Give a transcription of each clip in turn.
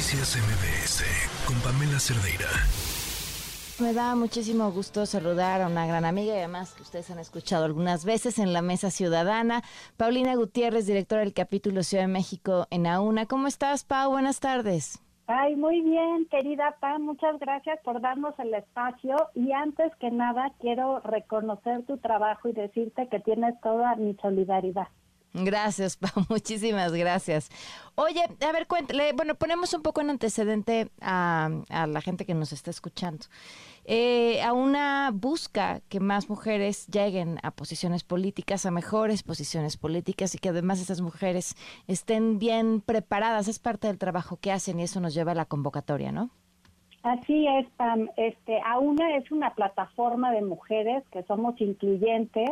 Noticias MBS con Pamela Cerdeira. Me da muchísimo gusto saludar a una gran amiga y además que ustedes han escuchado algunas veces en la Mesa Ciudadana, Paulina Gutiérrez, directora del capítulo Ciudad de México en AUNA. ¿Cómo estás, Pau? Buenas tardes. Ay, muy bien, querida Pam, muchas gracias por darnos el espacio y antes que nada quiero reconocer tu trabajo y decirte que tienes toda mi solidaridad. Gracias, Pau, muchísimas gracias. Oye, a ver, cuéntale, bueno, ponemos un poco en antecedente a, la gente que nos está escuchando. Eh, a una busca que más mujeres lleguen a posiciones políticas, a mejores posiciones políticas y que además esas mujeres estén bien preparadas. Es parte del trabajo que hacen y eso nos lleva a la convocatoria, ¿no? Así es, Pam. Este, AUNA es una plataforma de mujeres que somos incluyentes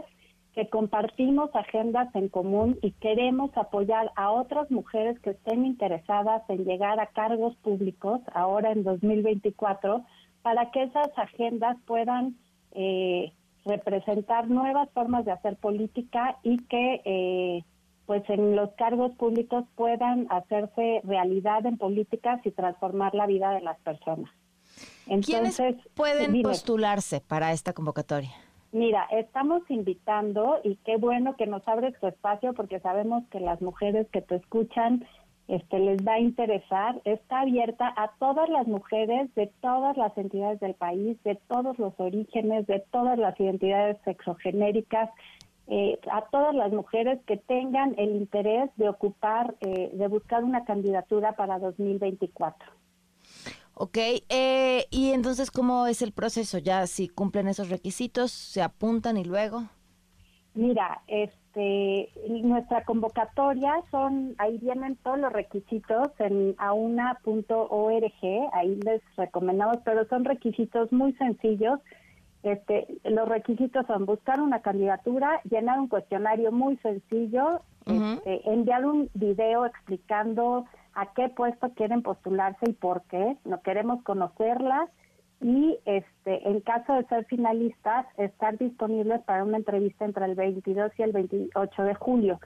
que compartimos agendas en común y queremos apoyar a otras mujeres que estén interesadas en llegar a cargos públicos ahora en 2024 para que esas agendas puedan eh, representar nuevas formas de hacer política y que eh, pues en los cargos públicos puedan hacerse realidad en políticas y transformar la vida de las personas. Entonces, ¿Quiénes pueden postularse para esta convocatoria? Mira, estamos invitando y qué bueno que nos abres tu espacio porque sabemos que las mujeres que te escuchan este les va a interesar. Está abierta a todas las mujeres de todas las entidades del país, de todos los orígenes, de todas las identidades sexogenéricas, eh, a todas las mujeres que tengan el interés de ocupar, eh, de buscar una candidatura para 2024. Ok, eh, y entonces, ¿cómo es el proceso? Ya si cumplen esos requisitos, se apuntan y luego. Mira, este, nuestra convocatoria son, ahí vienen todos los requisitos en auna.org, ahí les recomendamos, pero son requisitos muy sencillos. Este, los requisitos son buscar una candidatura, llenar un cuestionario muy sencillo, este, enviar un video explicando a qué puesto quieren postularse y por qué. No queremos conocerlas y este en caso de ser finalistas estar disponibles para una entrevista entre el 22 y el 28 de julio.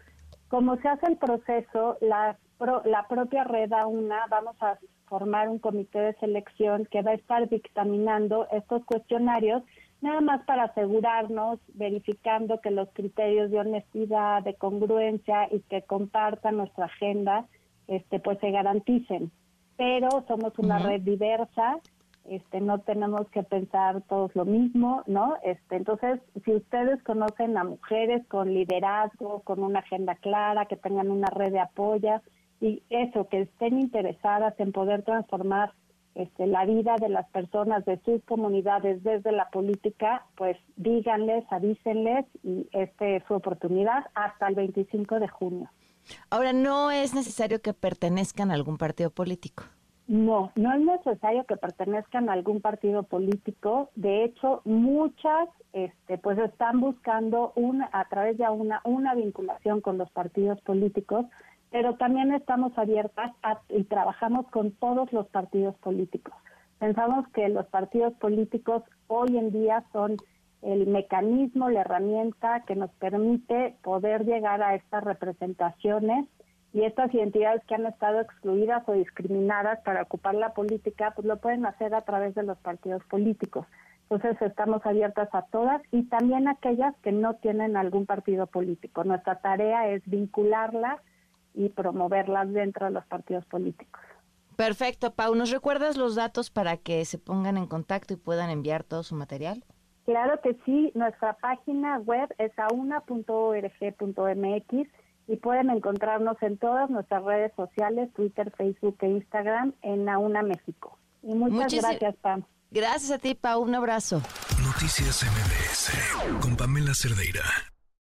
Como se hace el proceso, la, la propia red una vamos a formar un comité de selección que va a estar dictaminando estos cuestionarios nada más para asegurarnos, verificando que los criterios de honestidad, de congruencia y que compartan nuestra agenda este, pues se garanticen. Pero somos una red diversa, este, no tenemos que pensar todos lo mismo, ¿no? Este, entonces, si ustedes conocen a mujeres con liderazgo, con una agenda clara, que tengan una red de apoyo y eso, que estén interesadas en poder transformar este, la vida de las personas de sus comunidades desde la política, pues díganles, avísenles y esta es su oportunidad hasta el 25 de junio. Ahora, no es necesario que pertenezcan a algún partido político. No, no es necesario que pertenezcan a algún partido político. De hecho, muchas, este, pues están buscando una, a través de una, una vinculación con los partidos políticos, pero también estamos abiertas y trabajamos con todos los partidos políticos. Pensamos que los partidos políticos hoy en día son el mecanismo, la herramienta que nos permite poder llegar a estas representaciones y estas identidades que han estado excluidas o discriminadas para ocupar la política, pues lo pueden hacer a través de los partidos políticos. Entonces estamos abiertas a todas y también a aquellas que no tienen algún partido político. Nuestra tarea es vincularlas y promoverlas dentro de los partidos políticos. Perfecto, Pau. ¿Nos recuerdas los datos para que se pongan en contacto y puedan enviar todo su material? Claro que sí, nuestra página web es auna.org.mx y pueden encontrarnos en todas nuestras redes sociales, Twitter, Facebook e Instagram en Auna México. Y muchas gracias, Pam. Gracias a ti, Pau. Un abrazo. Noticias MBS con Pamela Cerdeira.